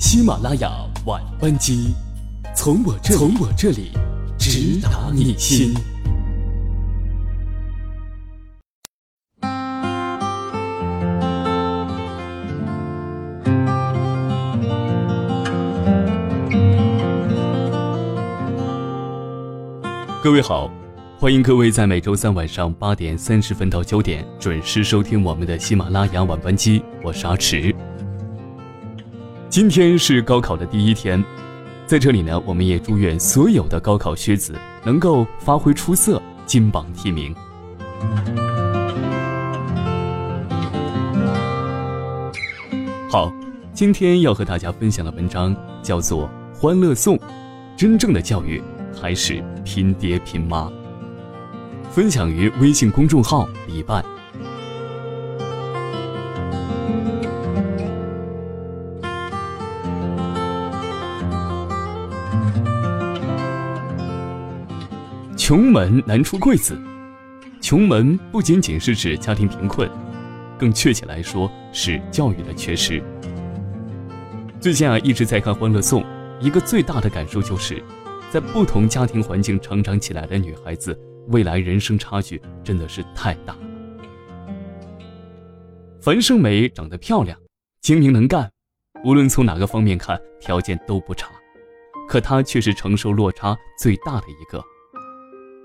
喜马拉雅晚班机，从我这从我这里直达你心。各位好，欢迎各位在每周三晚上八点三十分到九点准时收听我们的喜马拉雅晚班机，我是阿迟。今天是高考的第一天，在这里呢，我们也祝愿所有的高考学子能够发挥出色，金榜题名。好，今天要和大家分享的文章叫做《欢乐颂》，真正的教育还是拼爹拼妈。分享于微信公众号李半。穷门难出贵子，穷门不仅仅是指家庭贫困，更确切来说是教育的缺失。最近啊，一直在看《欢乐颂》，一个最大的感受就是，在不同家庭环境成长起来的女孩子，未来人生差距真的是太大。樊胜美长得漂亮，精明能干，无论从哪个方面看，条件都不差，可她却是承受落差最大的一个。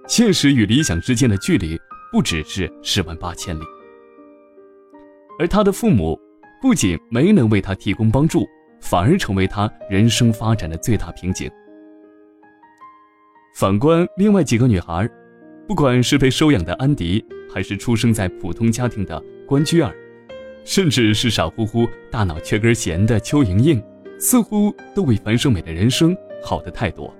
现实与理想之间的距离不只是十万八千里，而他的父母不仅没能为他提供帮助，反而成为他人生发展的最大瓶颈。反观另外几个女孩，不管是被收养的安迪，还是出生在普通家庭的关雎尔，甚至是傻乎乎、大脑缺根弦的邱莹莹，似乎都比樊胜美的人生好的太多。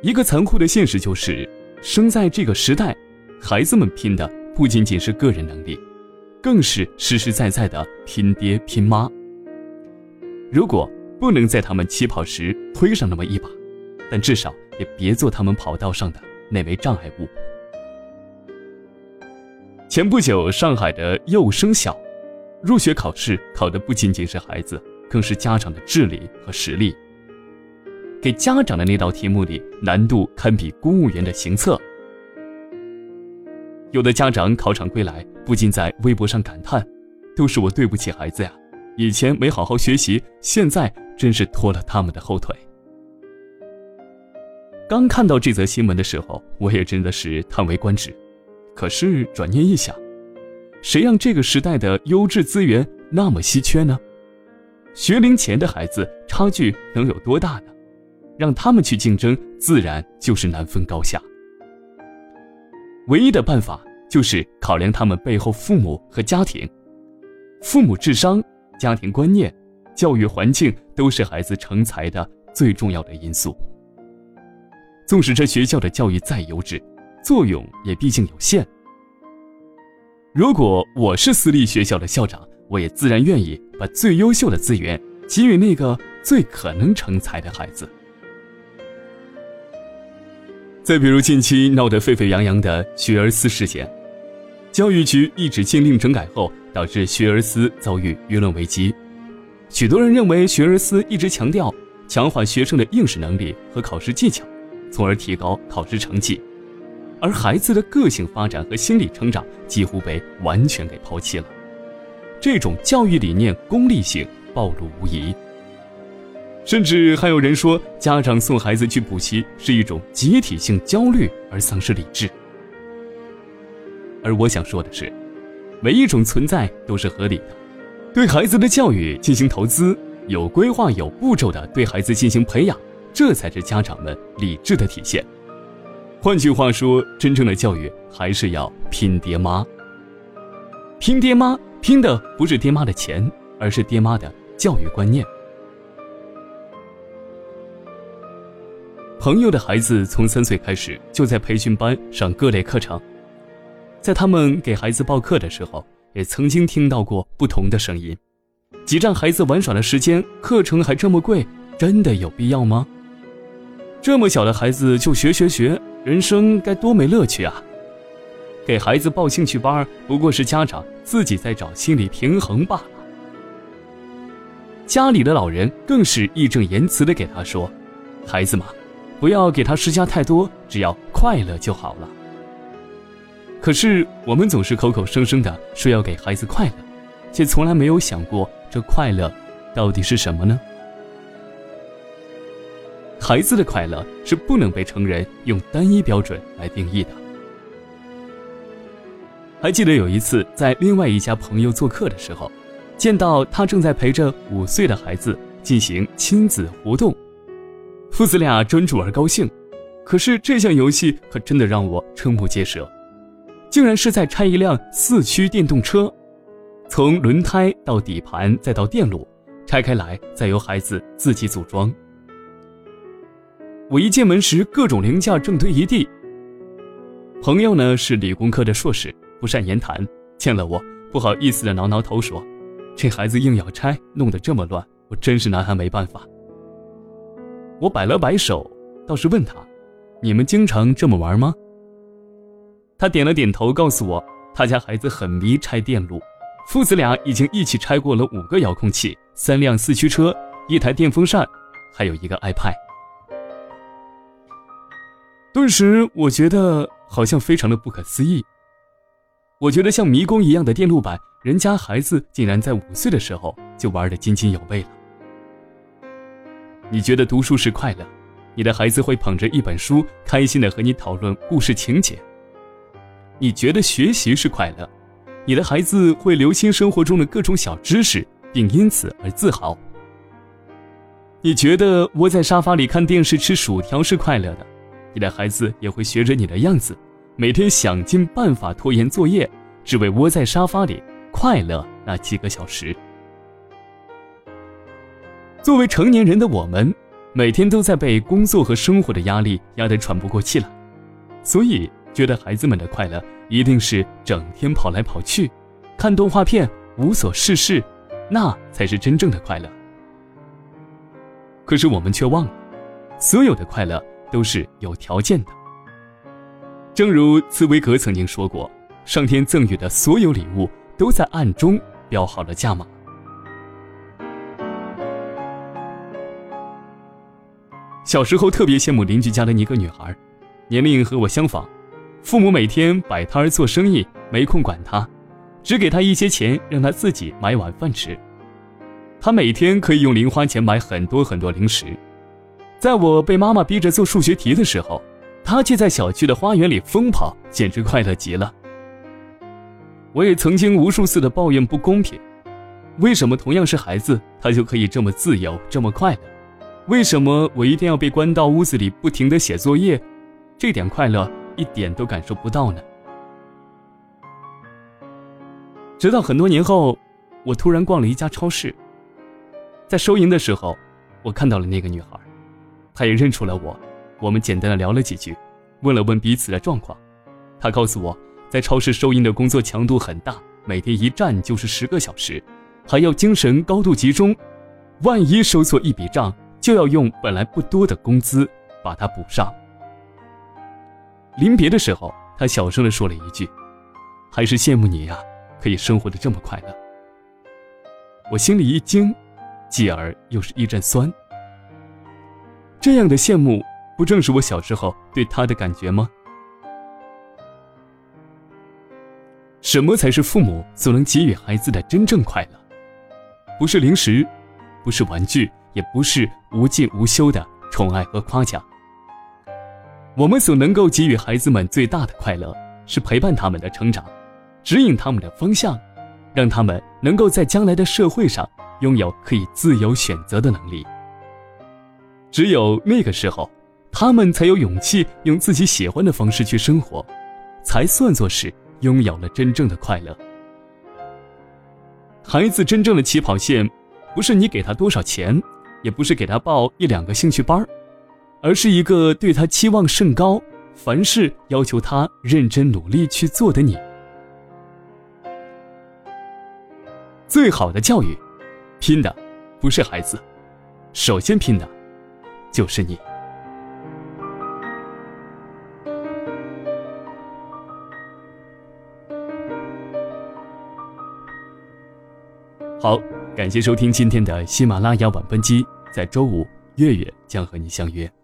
一个残酷的现实就是，生在这个时代，孩子们拼的不仅仅是个人能力，更是实实在在的拼爹拼妈。如果不能在他们起跑时推上那么一把，但至少也别做他们跑道上的那枚障碍物。前不久，上海的幼升小入学考试考的不仅仅是孩子，更是家长的智力和实力。给家长的那道题目里难度堪比公务员的行测。有的家长考场归来，不禁在微博上感叹：“都是我对不起孩子呀，以前没好好学习，现在真是拖了他们的后腿。”刚看到这则新闻的时候，我也真的是叹为观止。可是转念一想，谁让这个时代的优质资源那么稀缺呢？学龄前的孩子差距能有多大呢？让他们去竞争，自然就是难分高下。唯一的办法就是考量他们背后父母和家庭，父母智商、家庭观念、教育环境都是孩子成才的最重要的因素。纵使这学校的教育再优质，作用也毕竟有限。如果我是私立学校的校长，我也自然愿意把最优秀的资源给予那个最可能成才的孩子。再比如近期闹得沸沸扬扬的学而思事件，教育局一纸禁令整改后，导致学而思遭遇舆论危机。许多人认为学而思一直强调强化学生的应试能力和考试技巧，从而提高考试成绩，而孩子的个性发展和心理成长几乎被完全给抛弃了。这种教育理念功利性暴露无遗。甚至还有人说，家长送孩子去补习是一种集体性焦虑而丧失理智。而我想说的是，每一种存在都是合理的，对孩子的教育进行投资，有规划、有步骤的对孩子进行培养，这才是家长们理智的体现。换句话说，真正的教育还是要拼爹妈。拼爹妈，拼的不是爹妈的钱，而是爹妈的教育观念。朋友的孩子从三岁开始就在培训班上各类课程，在他们给孩子报课的时候，也曾经听到过不同的声音：挤占孩子玩耍的时间，课程还这么贵，真的有必要吗？这么小的孩子就学学学，人生该多没乐趣啊！给孩子报兴趣班，不过是家长自己在找心理平衡罢了。家里的老人更是义正言辞地给他说：“孩子嘛，不要给他施加太多，只要快乐就好了。”可是我们总是口口声声的说要给孩子快乐，却从来没有想过这快乐到底是什么呢？孩子的快乐是不能被成人用单一标准来定义的。还记得有一次在另外一家朋友做客的时候，见到他正在陪着五岁的孩子进行亲子活动，父子俩专注而高兴。可是这项游戏可真的让我瞠目结舌，竟然是在拆一辆四驱电动车，从轮胎到底盘再到电路，拆开来再由孩子自己组装。我一进门时，各种零件正堆一地。朋友呢是理工科的硕士。不善言谈，见了我不好意思的挠挠头说：“这孩子硬要拆，弄得这么乱，我真是拿他没办法。”我摆了摆手，倒是问他：“你们经常这么玩吗？”他点了点头，告诉我他家孩子很迷拆电路，父子俩已经一起拆过了五个遥控器、三辆四驱车、一台电风扇，还有一个 iPad。顿时，我觉得好像非常的不可思议。我觉得像迷宫一样的电路板，人家孩子竟然在五岁的时候就玩得津津有味了。你觉得读书是快乐，你的孩子会捧着一本书，开心的和你讨论故事情节。你觉得学习是快乐，你的孩子会留心生活中的各种小知识，并因此而自豪。你觉得窝在沙发里看电视吃薯条是快乐的，你的孩子也会学着你的样子。每天想尽办法拖延作业，只为窝在沙发里快乐那几个小时。作为成年人的我们，每天都在被工作和生活的压力压得喘不过气来，所以觉得孩子们的快乐一定是整天跑来跑去，看动画片无所事事，那才是真正的快乐。可是我们却忘了，所有的快乐都是有条件的。正如茨威格曾经说过：“上天赠予的所有礼物，都在暗中标好了价码。”小时候特别羡慕邻居家的一个女孩，年龄和我相仿，父母每天摆摊儿做生意，没空管她，只给她一些钱，让她自己买碗饭吃。她每天可以用零花钱买很多很多零食。在我被妈妈逼着做数学题的时候。他却在小区的花园里疯跑，简直快乐极了。我也曾经无数次的抱怨不公平：为什么同样是孩子，他就可以这么自由，这么快乐？为什么我一定要被关到屋子里，不停的写作业？这点快乐一点都感受不到呢？直到很多年后，我突然逛了一家超市，在收银的时候，我看到了那个女孩，她也认出了我。我们简单的聊了几句，问了问彼此的状况。她告诉我，在超市收银的工作强度很大，每天一站就是十个小时，还要精神高度集中。万一收错一笔账，就要用本来不多的工资把它补上。临别的时候，他小声的说了一句：“还是羡慕你呀，可以生活的这么快乐。”我心里一惊，继而又是一阵酸。这样的羡慕。不正是我小时候对他的感觉吗？什么才是父母所能给予孩子的真正快乐？不是零食，不是玩具，也不是无尽无休的宠爱和夸奖。我们所能够给予孩子们最大的快乐，是陪伴他们的成长，指引他们的方向，让他们能够在将来的社会上拥有可以自由选择的能力。只有那个时候。他们才有勇气用自己喜欢的方式去生活，才算作是拥有了真正的快乐。孩子真正的起跑线，不是你给他多少钱，也不是给他报一两个兴趣班而是一个对他期望甚高、凡事要求他认真努力去做的你。最好的教育，拼的不是孩子，首先拼的，就是你。好，感谢收听今天的喜马拉雅晚班机，在周五月月将和你相约。